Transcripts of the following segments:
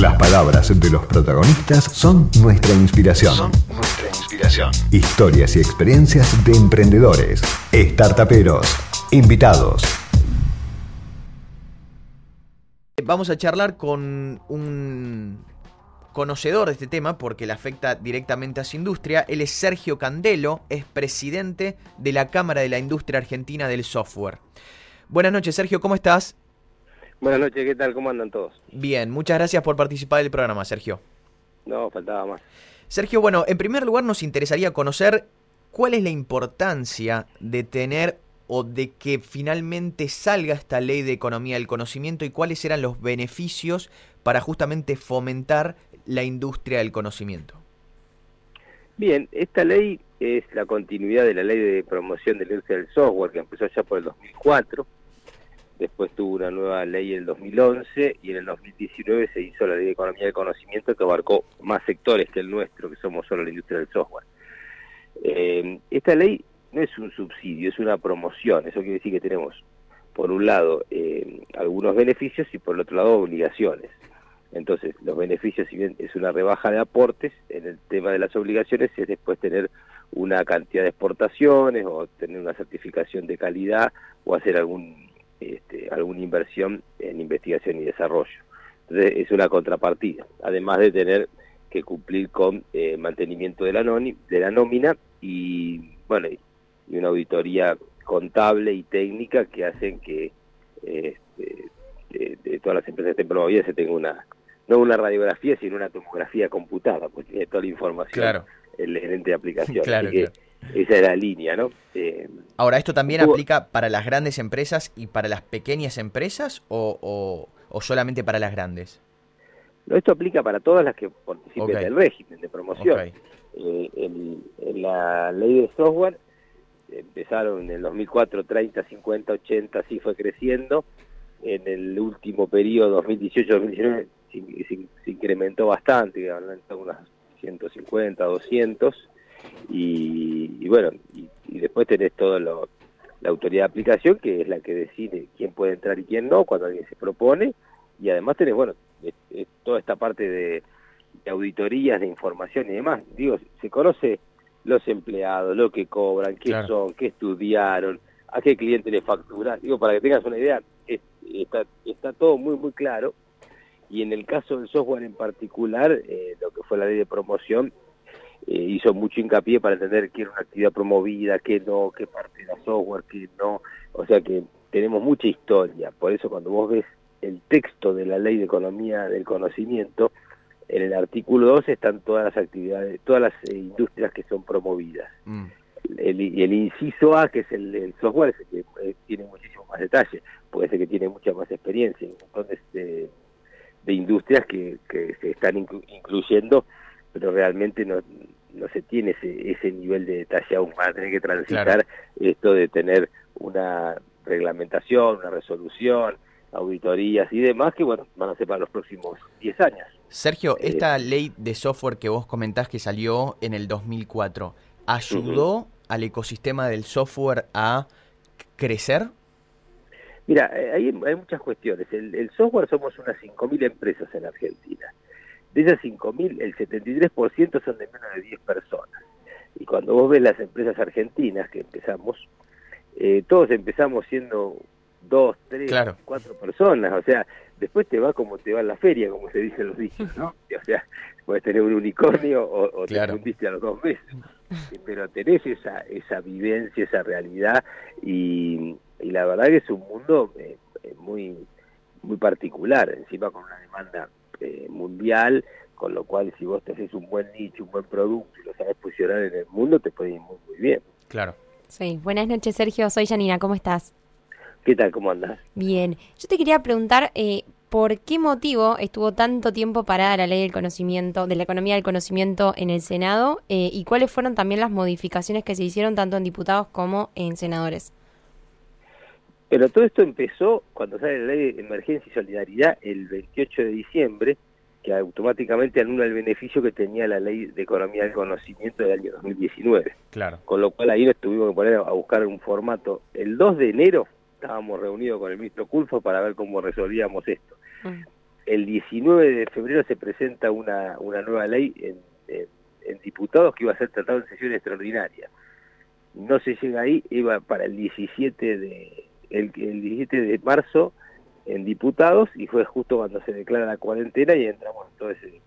Las palabras de los protagonistas son nuestra inspiración. Son nuestra inspiración. Historias y experiencias de emprendedores, startuperos, invitados. Vamos a charlar con un conocedor de este tema porque le afecta directamente a su industria. Él es Sergio Candelo, es presidente de la Cámara de la Industria Argentina del Software. Buenas noches, Sergio, ¿cómo estás? Buenas noches, ¿qué tal? ¿Cómo andan todos? Bien, muchas gracias por participar del programa, Sergio. No, faltaba más. Sergio, bueno, en primer lugar nos interesaría conocer cuál es la importancia de tener o de que finalmente salga esta ley de economía del conocimiento y cuáles eran los beneficios para justamente fomentar la industria del conocimiento. Bien, esta ley es la continuidad de la ley de promoción de la industria del software que empezó ya por el 2004 después tuvo una nueva ley en el 2011 y en el 2019 se hizo la ley de economía del conocimiento que abarcó más sectores que el nuestro, que somos solo la industria del software. Eh, esta ley no es un subsidio, es una promoción, eso quiere decir que tenemos por un lado eh, algunos beneficios y por el otro lado obligaciones. Entonces, los beneficios, si bien es una rebaja de aportes, en el tema de las obligaciones es después tener una cantidad de exportaciones o tener una certificación de calidad o hacer algún este, alguna inversión en investigación y desarrollo. Entonces es una contrapartida, además de tener que cumplir con eh, mantenimiento de la, de la nómina y bueno y una auditoría contable y técnica que hacen que este, de, todas las empresas que estén promovidas se tenga una no una radiografía sino una tomografía computada pues tiene toda la información el gerente de aplicación claro, esa es la línea, ¿no? Eh, Ahora, ¿esto también aplica para las grandes empresas y para las pequeñas empresas o, solamente para las grandes? No, esto aplica para todas las que participen del régimen de promoción. Eh, en, la ley de software empezaron en el 2004 30, 50, 80, así fue creciendo. En el último periodo, 2018-2019, se, incrementó bastante, hablan de unas 150, 200 y, bueno, y, después tenés toda la autoridad de aplicación, que es la que decide quién puede entrar y quién no, cuando alguien se propone, y además tenés, bueno, toda esta parte de, auditorías, de información y demás. Digo, se conoce los empleados, lo que cobran, qué son, qué estudiaron, a qué cliente le facturan. Digo, para que tengas una idea, está, está todo muy, muy claro. Y en el caso del software en particular, eh, lo que fue la ley de promoción, eh, hizo mucho hincapié para entender qué era una actividad promovida, qué no, qué parte era software, qué no. O sea que tenemos mucha historia. Por eso cuando vos ves el texto de la Ley de Economía del Conocimiento, en el artículo 2 están todas las actividades, todas las eh, industrias que son promovidas. Mm. El, y el inciso A, que es el, software, es que eh, tiene muchísimo más detalle, puede ser que tiene mucha más experiencia, entonces de, de industrias que, que se están incluyendo, pero realmente no, no se tiene ese, ese nivel de detalle aún, van a tener que transitar esto de tener una reglamentación, una resolución, auditorías y demás que bueno, van a ser para los próximos 10 años. Sergio, eh, esta ley de software que vos comentás que salió en el 2004, ¿ayudó al ecosistema del software a crecer? Mira, eh, hay, hay muchas cuestiones. El, el software somos unas 5.000 empresas en Argentina. De esas 5.000, el 73% son de menos de 10 personas. Y cuando vos ves las empresas argentinas que empezamos, eh, todos empezamos siendo dos, tres, cuatro personas. O sea, después te va como te va en la feria, como se dice los dichos, ¿no? O sea, puedes tener un unicornio o, te fundiste a los dos meses. Pero tenés esa, esa vivencia, esa realidad y, la verdad que es un mundo eh, eh, muy, muy particular, encima con una demanda eh, mundial, con lo cual si vos te haces un buen nicho, un buen producto y lo sabes posicionar en el mundo, te puede ir muy, muy bien. Claro. Sí, buenas noches Sergio, soy Janina, ¿cómo estás? ¿Qué tal? ¿Cómo andas? Bien, yo te quería preguntar, eh, ¿por qué motivo estuvo tanto tiempo parada la ley del conocimiento, de la economía del conocimiento en el Senado eh, y cuáles fueron también las modificaciones que se hicieron tanto en diputados como en senadores? Pero todo esto empezó cuando sale la ley de emergencia y solidaridad el 28 de diciembre, que automáticamente anula el beneficio que tenía la ley de economía del conocimiento del año 2019. Claro. Con lo cual ahí nos tuvimos que poner a buscar un formato. El 2 de enero estábamos reunidos con el ministro Culfo para ver cómo resolvíamos esto. Mm. el 19 de febrero se presenta una, una nueva ley en, en, diputados que iba a ser tratado en sesión extraordinaria. No se llega ahí, iba para el 17 de, el, el 17 de marzo en diputados y fue justo cuando se declara la cuarentena y entramos en todo ese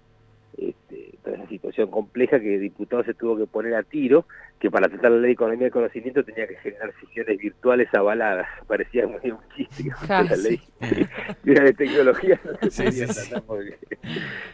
este, toda esa situación compleja que el diputado se tuvo que poner a tiro, que para tratar la ley de economía de conocimiento tenía que generar sesiones virtuales avaladas. Parecía muy un chiste que la ley de tecnología.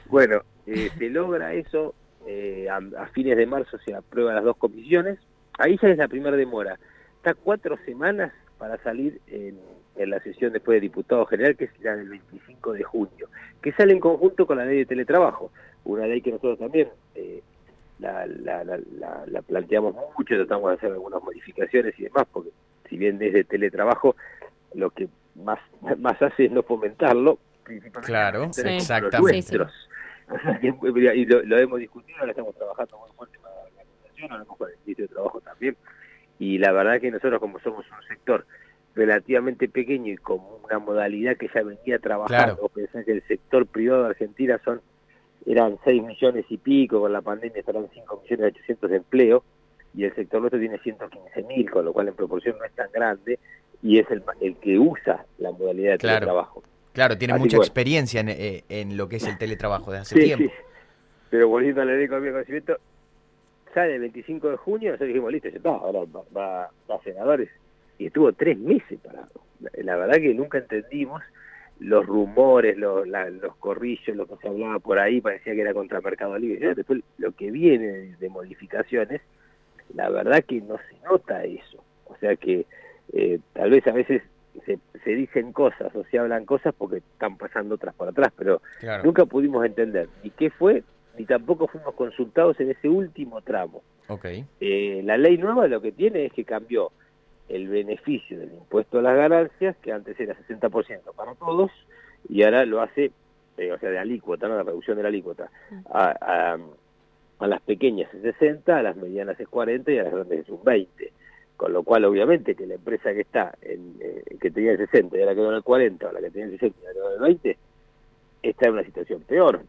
Bueno, eh, se logra eso, eh, a, fines de marzo se aprueban las dos comisiones, ahí ya es la primera demora. Está cuatro semanas para salir en, en la sesión después de diputado general, que es la del 25 de junio, que sale en conjunto con la ley de teletrabajo una ley que nosotros también eh, la, la, la, planteamos mucho, tratamos de hacer algunas modificaciones y demás, porque si bien desde teletrabajo lo que más, más hace es no fomentarlo, principalmente claro, exactamente. y lo, hemos discutido, ahora estamos trabajando muy fuerte para la organización, hablamos con el Ministerio de Trabajo también, y la verdad que nosotros como somos un sector relativamente pequeño y con una modalidad que ya venía trabajando, claro. que el sector privado de Argentina son eran 6 millones y pico, con la pandemia estarán 5 millones 800 de empleo, y el sector nuestro tiene 115 mil, con lo cual en proporción no es tan grande, y es el, el que usa la modalidad de teletrabajo. Claro, tiene mucha experiencia en, eh, en, lo que es el teletrabajo desde hace tiempo. Sí. Pero volviendo a la ley de conocimiento, sale el 25 de junio, nosotros dijimos, listo, está, ahora va, va, a senadores, y estuvo tres meses parado. la verdad que nunca entendimos los rumores, los, los corrillos, lo que se hablaba por ahí, parecía que era contra Mercado Libre. Después lo que viene de, modificaciones, la verdad que no se nota eso. O sea que eh, tal vez a veces se, se, dicen cosas o se hablan cosas porque están pasando otras por atrás, pero nunca pudimos entender ni qué fue, ni tampoco fuimos consultados en ese último tramo. Okay. Eh, la ley nueva lo que tiene es que cambió el beneficio del impuesto a las ganancias, que antes era 60% para todos, y ahora lo hace, eh, o sea, de alícuota, ¿no? la reducción de la alícuota, a, a, las pequeñas es 60, a las medianas es 40 y a las grandes es un 20. Con lo cual, obviamente, que la empresa que está, en, eh, que tenía el 60 y ahora quedó en el 40, o la que tenía el 60 y ahora quedó en el 20, está en una situación peor.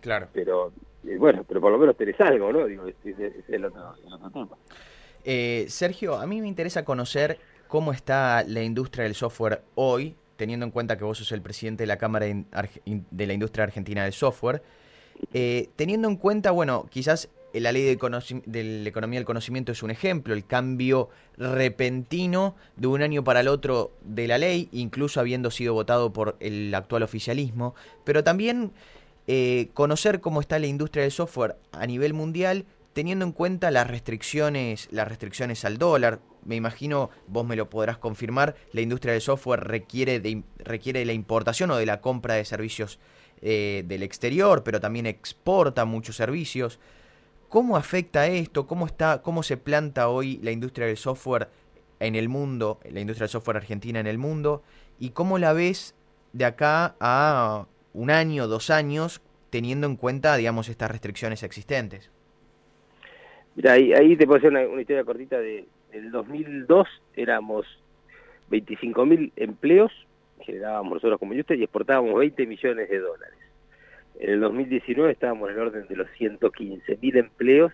Claro. Pero, bueno, pero por lo menos tenés algo, ¿no? Digo, es, es el, otro, el. Eh, Sergio, a mí me interesa conocer cómo está la industria del software hoy, teniendo en cuenta que vos sos el presidente de la Cámara de la Industria Argentina del Software. Eh, teniendo en cuenta, bueno, quizás la ley de, la economía del conocimiento es un ejemplo, el cambio repentino de un año para el otro de la ley, incluso habiendo sido votado por el actual oficialismo, pero también eh, conocer cómo está la industria del software a nivel mundial teniendo en cuenta las restricciones, las restricciones al dólar, me imagino, vos me lo podrás confirmar, la industria del software requiere de, requiere de la importación o de la compra de servicios eh, del exterior, pero también exporta muchos servicios. ¿Cómo afecta esto? ¿Cómo, está, ¿Cómo se planta hoy la industria del software en el mundo, la industria del software argentina en el mundo? ¿Y cómo la ves de acá a un año, dos años, teniendo en cuenta, digamos, estas restricciones existentes? Mira, ahí, te puedo hacer una, historia cortita de el 2002 éramos 25.000 empleos, generábamos nosotros como industria y exportábamos 20 millones de dólares. En el 2019 estábamos en el orden de los 115.000 empleos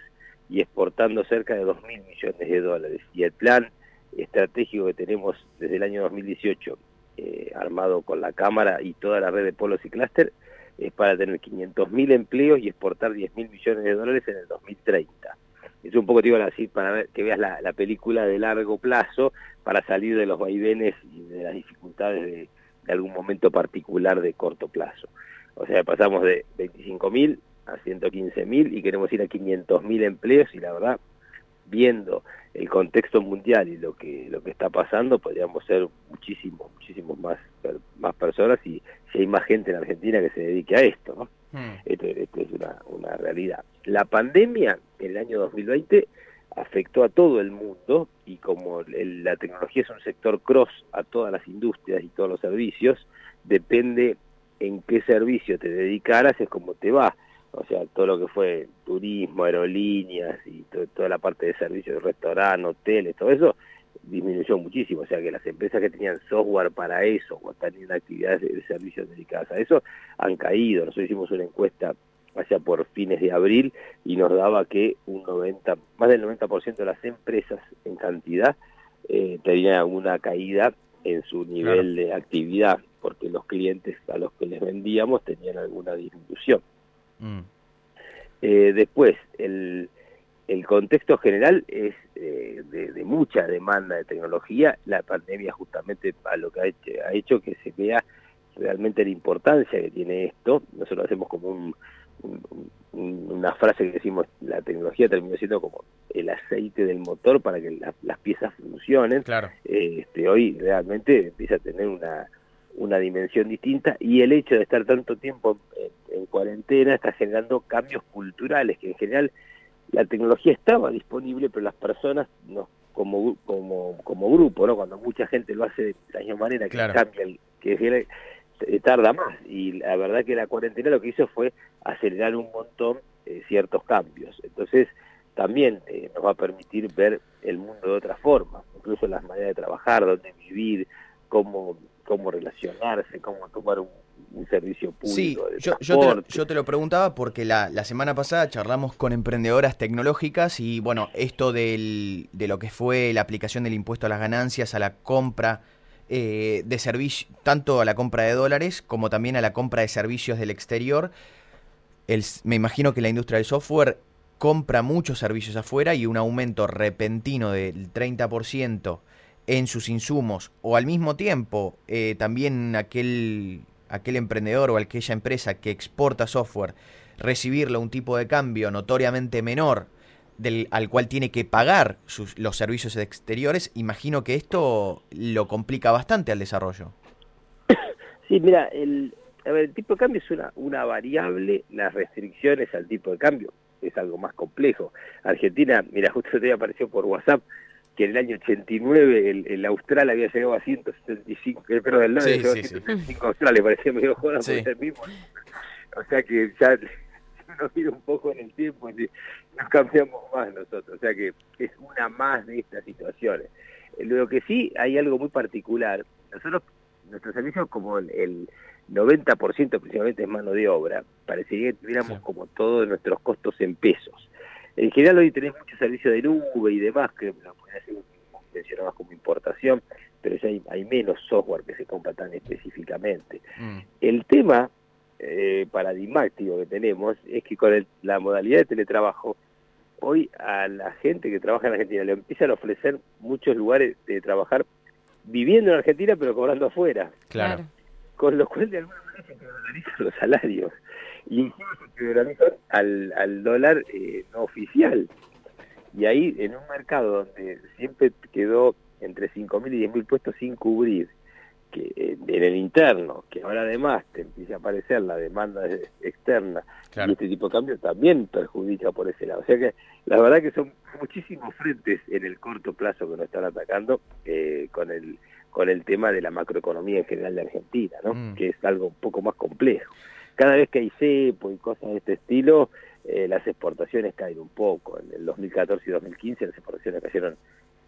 y exportando cerca de 2.000 millones de dólares. Y el plan estratégico que tenemos desde el año 2018, eh, armado con la Cámara y toda la red de polos y clúster, es para tener 500.000 empleos y exportar 10.000 millones de dólares en el 2030 es un poco te iba a decir para ver, que veas la, película de largo plazo para salir de los vaivenes y de las dificultades de, algún momento particular de corto plazo. O sea, pasamos de 25.000 a 115.000 y queremos ir a 500.000 empleos y la verdad, viendo el contexto mundial y lo que lo que está pasando, podríamos ser muchísimos, muchísimos más, más personas y si hay más gente en Argentina que se dedique a esto, ¿no? Hmm. Esto, es una, una realidad. La pandemia en el año 2020 afectó a todo el mundo y como la tecnología es un sector cross a todas las industrias y todos los servicios, depende en qué servicio te dedicaras es como te va. O sea, todo lo que fue turismo, aerolíneas y toda la parte de servicios, restaurantes, hoteles, todo eso, disminuyó muchísimo, o sea que las empresas que tenían software para eso o tenían actividades de servicios dedicadas a eso han caído. Nosotros hicimos una encuesta hacia por fines de abril y nos daba que un 90, más del 90% de las empresas en cantidad eh, tenían una caída en su nivel de actividad, porque los clientes a los que les vendíamos tenían alguna disminución. Mm. Eh, después, el, el contexto general es eh, de, mucha demanda de tecnología. La pandemia justamente a lo que ha hecho, ha hecho que se vea realmente la importancia que tiene esto. Nosotros hacemos como un, una frase que decimos, la tecnología terminó siendo como el aceite del motor para que las piezas funcionen. Claro. este, hoy realmente empieza a tener una, una dimensión distinta y el hecho de estar tanto tiempo en cuarentena está generando cambios culturales que en general la tecnología estaba disponible, pero las personas no, como, como, como grupo, ¿no? cuando mucha gente lo hace de la misma manera, que cambia, el, que tarda más. Y la verdad que la cuarentena lo que hizo fue acelerar un montón eh, ciertos cambios. Entonces, también eh, nos va a permitir ver el mundo de otra forma, incluso las maneras de trabajar, dónde vivir, cómo, cómo relacionarse, cómo tomar un un servicio público. Sí, yo, yo, te lo, yo, te lo, preguntaba porque la, la, semana pasada charlamos con emprendedoras tecnológicas y bueno, esto del, de lo que fue la aplicación del impuesto a las ganancias, a la compra eh, de servicios, tanto a la compra de dólares como también a la compra de servicios del exterior. El, me imagino que la industria del software compra muchos servicios afuera y un aumento repentino del 30% en sus insumos o al mismo tiempo eh, también aquel aquel emprendedor o aquella empresa que exporta software recibirlo un tipo de cambio notoriamente menor del, al cual tiene que pagar sus, los servicios exteriores, imagino que esto lo complica bastante al desarrollo. Sí, mira, el, el tipo de cambio es una, una variable, las restricciones al tipo de cambio es algo más complejo. Argentina, mira, justo te apareció por WhatsApp que en el año 89 el, el Austral había llegado a 165, el perro del norte llegó a 165 Austral, le parecía medio joda por ser mismo. O sea que ya nos mira un poco en el tiempo y nos cambiamos más nosotros. O sea que es una más de estas situaciones. Eh, lo que sí hay algo muy particular. Nosotros, nuestro servicio como el, 90% principalmente es mano de obra, parecería que tuviéramos como todos nuestros costos en pesos. En general hoy tenés mucho servicio de nube y demás, que lo mencionabas como importación, pero ya hay, menos software que se compra tan específicamente. Mm. El tema eh, paradigmático que tenemos es que con la modalidad de teletrabajo, hoy a la gente que trabaja en Argentina le empiezan a ofrecer muchos lugares de trabajar viviendo en Argentina pero cobrando afuera. Claro. Con lo cual de alguna manera se los salarios incluso se al, al dólar eh, no oficial. Y ahí, en un mercado donde siempre quedó entre 5.000 y 10.000 puestos sin cubrir, que eh, en el interno, que ahora además te empieza a aparecer la demanda externa y este tipo de cambio también perjudica por ese lado. O sea que la verdad que son muchísimos frentes en el corto plazo que nos están atacando eh, con el con el tema de la macroeconomía en general de Argentina, ¿no? Mm. que es algo un poco más complejo. Cada vez que hay cepo y cosas de este estilo, eh, las exportaciones caen un poco. En el 2014 y 2015 las exportaciones cayeron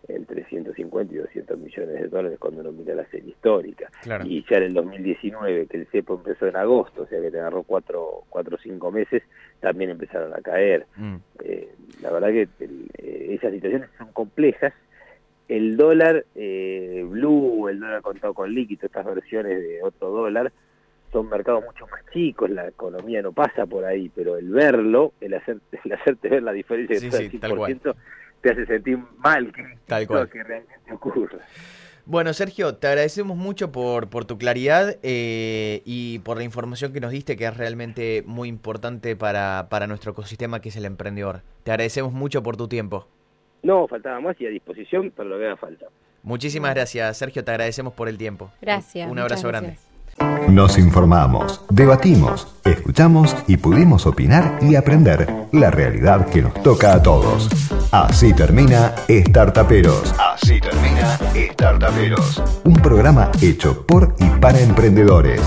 entre 150 y 200 millones de dólares cuando uno mira la serie histórica. Y ya en el 2019, que el cepo empezó en agosto, o sea que te agarró cuatro, cuatro o cinco meses, también empezaron a caer. Mm. Eh, la verdad que eh, esas situaciones son complejas. El dólar blue, el dólar contado con líquido, estas versiones de otro dólar, son mercados mucho más chicos, la economía no pasa por ahí, pero el verlo, el, hacer, el hacerte ver la diferencia de sí, 5%, te hace sentir mal que, tal cual. que realmente ocurra. Bueno, Sergio, te agradecemos mucho por, por tu claridad eh, y por la información que nos diste, que es realmente muy importante para, para nuestro ecosistema, que es el emprendedor. Te agradecemos mucho por tu tiempo. No, faltaba más y a disposición para lo que haga falta. Muchísimas gracias, Sergio, te agradecemos por el tiempo. Gracias. Un abrazo grande. Nos informamos, debatimos, escuchamos y pudimos opinar y aprender la realidad que nos toca a todos. Así termina Startaperos. Así termina Startaperos. Un programa hecho por y para emprendedores.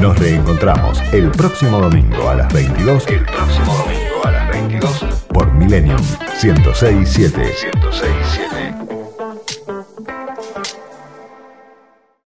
Nos reencontramos el próximo domingo a las 22. El próximo domingo a las 22 por Millennium 1067. 1067.